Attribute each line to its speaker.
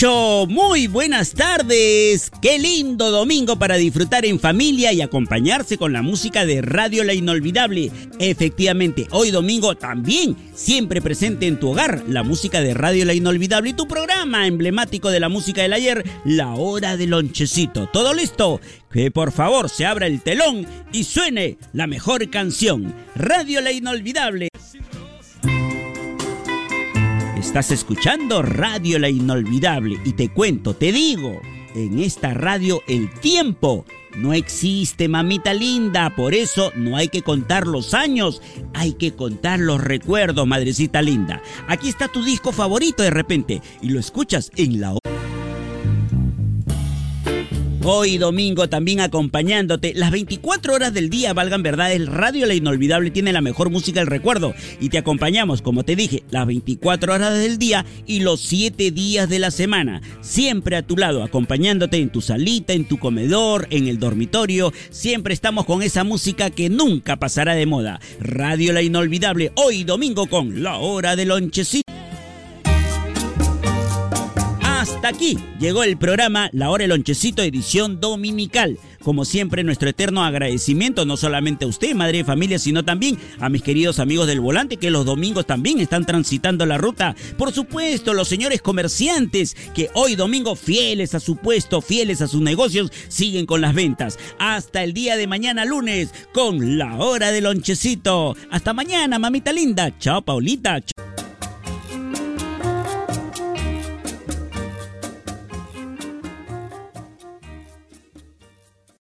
Speaker 1: dicho, muy buenas tardes. Qué lindo domingo para disfrutar en familia y acompañarse con la música de Radio La Inolvidable. Efectivamente, hoy domingo también, siempre presente en tu hogar, la música de Radio La Inolvidable y tu programa emblemático de la música del ayer, La Hora del Lonchecito. ¿Todo listo? Que por favor se abra el telón y suene la mejor canción. Radio La Inolvidable Estás escuchando Radio La Inolvidable y te cuento, te digo, en esta radio el tiempo no existe, mamita linda, por eso no hay que contar los años, hay que contar los recuerdos, madrecita linda. Aquí está tu disco favorito de repente y lo escuchas en la Hoy domingo también acompañándote. Las 24 horas del día, valgan verdad, el Radio La Inolvidable tiene la mejor música del recuerdo. Y te acompañamos, como te dije, las 24 horas del día y los 7 días de la semana. Siempre a tu lado, acompañándote en tu salita, en tu comedor, en el dormitorio. Siempre estamos con esa música que nunca pasará de moda. Radio La Inolvidable, hoy domingo con La Hora del Lonchecito. Hasta aquí llegó el programa La Hora del Lonchecito edición dominical. Como siempre, nuestro eterno agradecimiento no solamente a usted, madre de familia, sino también a mis queridos amigos del volante que los domingos también están transitando la ruta. Por supuesto, los señores comerciantes que hoy domingo, fieles a su puesto, fieles a sus negocios, siguen con las ventas. Hasta el día de mañana lunes con La Hora del Lonchecito. Hasta mañana, mamita linda. Chao, Paulita. Chao.